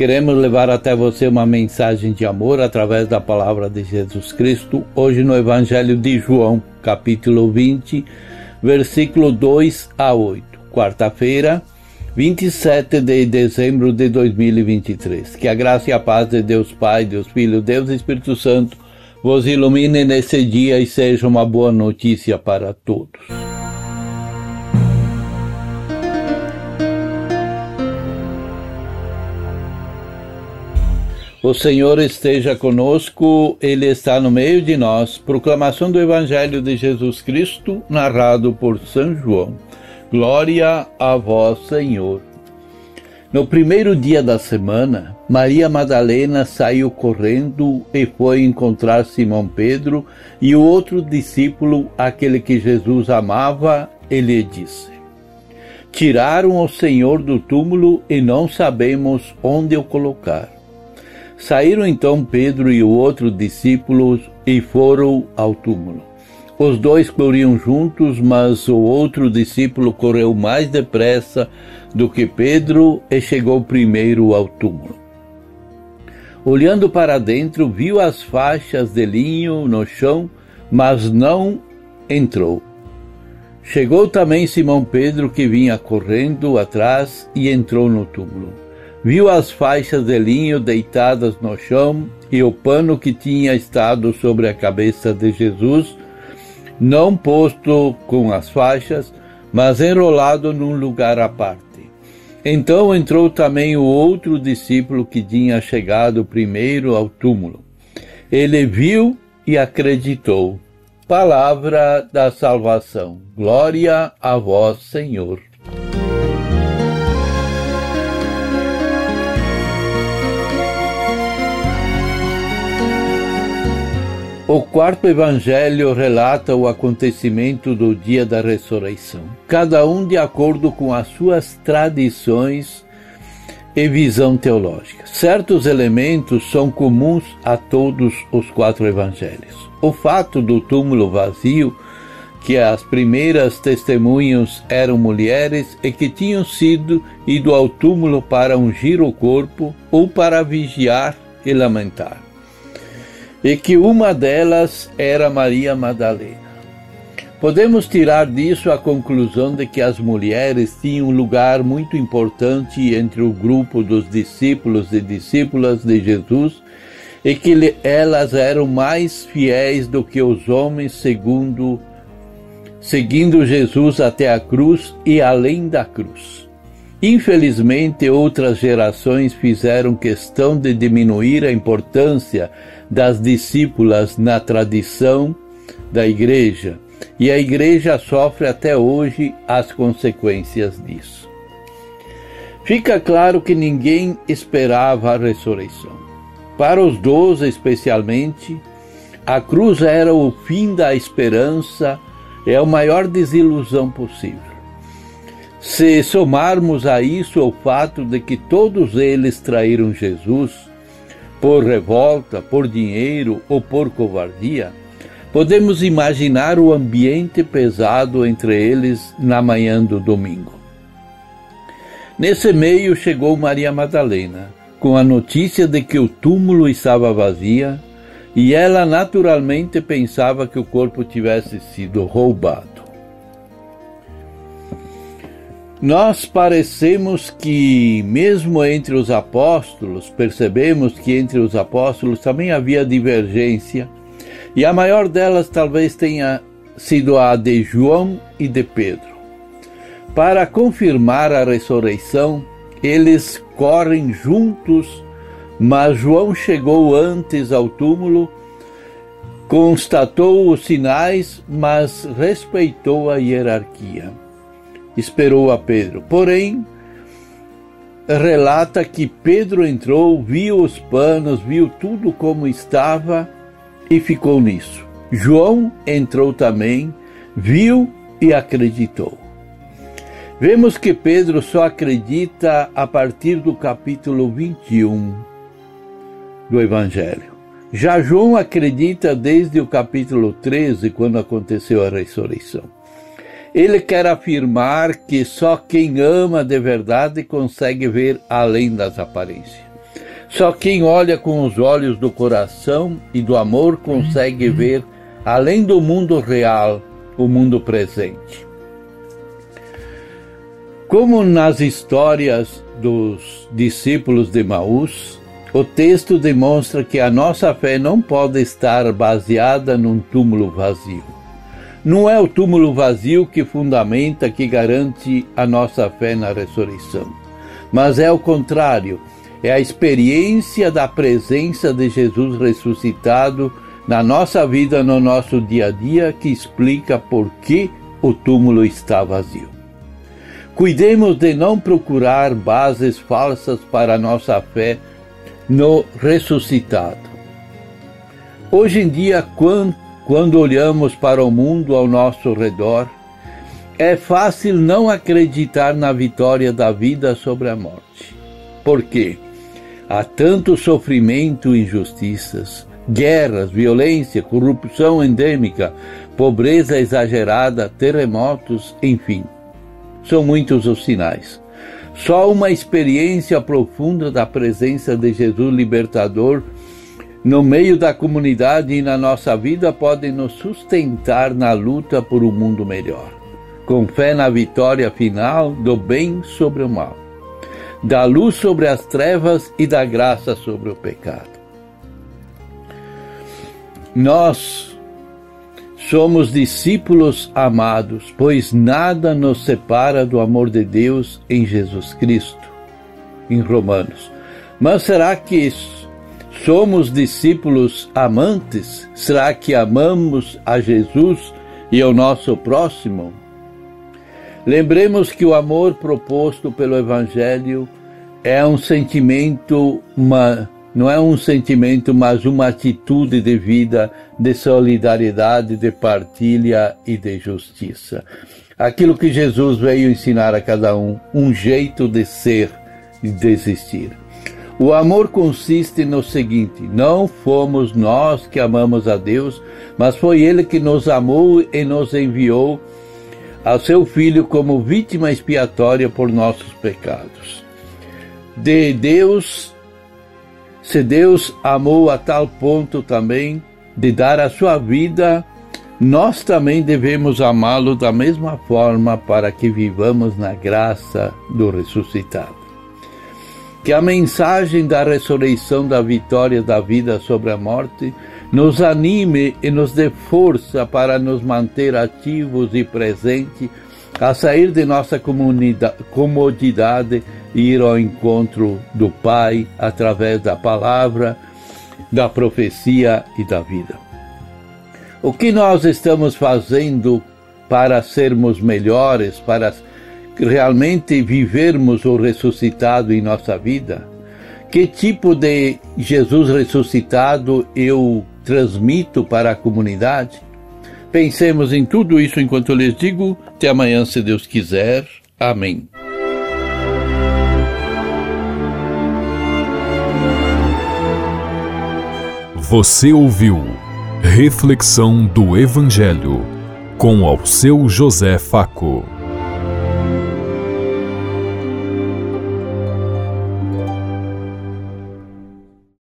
Queremos levar até você uma mensagem de amor através da palavra de Jesus Cristo, hoje no Evangelho de João, capítulo 20, versículo 2 a 8. Quarta-feira, 27 de dezembro de 2023. Que a graça e a paz de Deus Pai, Deus Filho, Deus Espírito Santo vos ilumine nesse dia e seja uma boa notícia para todos. O Senhor esteja conosco, Ele está no meio de nós. Proclamação do Evangelho de Jesus Cristo, narrado por São João. Glória a vós, Senhor. No primeiro dia da semana, Maria Madalena saiu correndo e foi encontrar Simão Pedro e o outro discípulo, aquele que Jesus amava, e lhe disse: Tiraram o Senhor do túmulo e não sabemos onde o colocar. Saíram então Pedro e o outro discípulo e foram ao túmulo. Os dois corriam juntos, mas o outro discípulo correu mais depressa do que Pedro e chegou primeiro ao túmulo. Olhando para dentro, viu as faixas de linho no chão, mas não entrou. Chegou também Simão Pedro, que vinha correndo atrás, e entrou no túmulo viu as faixas de linho deitadas no chão e o pano que tinha estado sobre a cabeça de Jesus, não posto com as faixas, mas enrolado num lugar à parte. Então entrou também o outro discípulo que tinha chegado primeiro ao túmulo. Ele viu e acreditou. Palavra da salvação. Glória a vós, Senhor. O quarto evangelho relata o acontecimento do dia da ressurreição, cada um de acordo com as suas tradições e visão teológica. Certos elementos são comuns a todos os quatro evangelhos. O fato do túmulo vazio, que as primeiras testemunhas eram mulheres e que tinham sido ido ao túmulo para ungir o corpo ou para vigiar e lamentar e que uma delas era Maria Madalena. Podemos tirar disso a conclusão de que as mulheres tinham um lugar muito importante entre o grupo dos discípulos e discípulas de Jesus e que elas eram mais fiéis do que os homens segundo seguindo Jesus até a cruz e além da cruz. Infelizmente, outras gerações fizeram questão de diminuir a importância das discípulas na tradição da igreja, e a igreja sofre até hoje as consequências disso. Fica claro que ninguém esperava a ressurreição. Para os doze, especialmente, a cruz era o fim da esperança, é a maior desilusão possível. Se somarmos a isso o fato de que todos eles traíram Jesus, por revolta, por dinheiro ou por covardia, podemos imaginar o ambiente pesado entre eles na manhã do domingo. Nesse meio chegou Maria Madalena, com a notícia de que o túmulo estava vazio, e ela naturalmente pensava que o corpo tivesse sido roubado. Nós parecemos que, mesmo entre os apóstolos, percebemos que entre os apóstolos também havia divergência, e a maior delas talvez tenha sido a de João e de Pedro. Para confirmar a ressurreição, eles correm juntos, mas João chegou antes ao túmulo, constatou os sinais, mas respeitou a hierarquia esperou a Pedro. Porém, relata que Pedro entrou, viu os panos, viu tudo como estava e ficou nisso. João entrou também, viu e acreditou. Vemos que Pedro só acredita a partir do capítulo 21 do Evangelho. Já João acredita desde o capítulo 13, quando aconteceu a ressurreição. Ele quer afirmar que só quem ama de verdade consegue ver além das aparências. Só quem olha com os olhos do coração e do amor consegue uhum. ver além do mundo real, o mundo presente. Como nas histórias dos discípulos de Maús, o texto demonstra que a nossa fé não pode estar baseada num túmulo vazio. Não é o túmulo vazio que fundamenta, que garante a nossa fé na ressurreição, mas é o contrário, é a experiência da presença de Jesus ressuscitado na nossa vida, no nosso dia a dia, que explica por que o túmulo está vazio. Cuidemos de não procurar bases falsas para a nossa fé no ressuscitado. Hoje em dia, quando olhamos para o mundo ao nosso redor, é fácil não acreditar na vitória da vida sobre a morte. Por quê? Há tanto sofrimento injustiças, guerras, violência, corrupção endêmica, pobreza exagerada, terremotos, enfim. São muitos os sinais. Só uma experiência profunda da presença de Jesus libertador no meio da comunidade e na nossa vida pode nos sustentar na luta por um mundo melhor, com fé na vitória final do bem sobre o mal, da luz sobre as trevas e da graça sobre o pecado. Nós Somos discípulos amados, pois nada nos separa do amor de Deus em Jesus Cristo, em Romanos. Mas será que somos discípulos amantes? Será que amamos a Jesus e ao nosso próximo? Lembremos que o amor proposto pelo Evangelho é um sentimento, uma não é um sentimento, mas uma atitude de vida, de solidariedade, de partilha e de justiça. Aquilo que Jesus veio ensinar a cada um, um jeito de ser e de existir. O amor consiste no seguinte: não fomos nós que amamos a Deus, mas foi Ele que nos amou e nos enviou a seu Filho como vítima expiatória por nossos pecados. De Deus se Deus amou a tal ponto também de dar a sua vida, nós também devemos amá-lo da mesma forma para que vivamos na graça do ressuscitado. Que a mensagem da ressurreição da vitória da vida sobre a morte nos anime e nos dê força para nos manter ativos e presentes a sair de nossa comodidade ir ao encontro do Pai através da palavra, da profecia e da vida. O que nós estamos fazendo para sermos melhores, para realmente vivermos o ressuscitado em nossa vida? Que tipo de Jesus ressuscitado eu transmito para a comunidade? Pensemos em tudo isso enquanto eu lhes digo. Até amanhã, se Deus quiser. Amém. Você ouviu Reflexão do Evangelho com ao seu José Faco.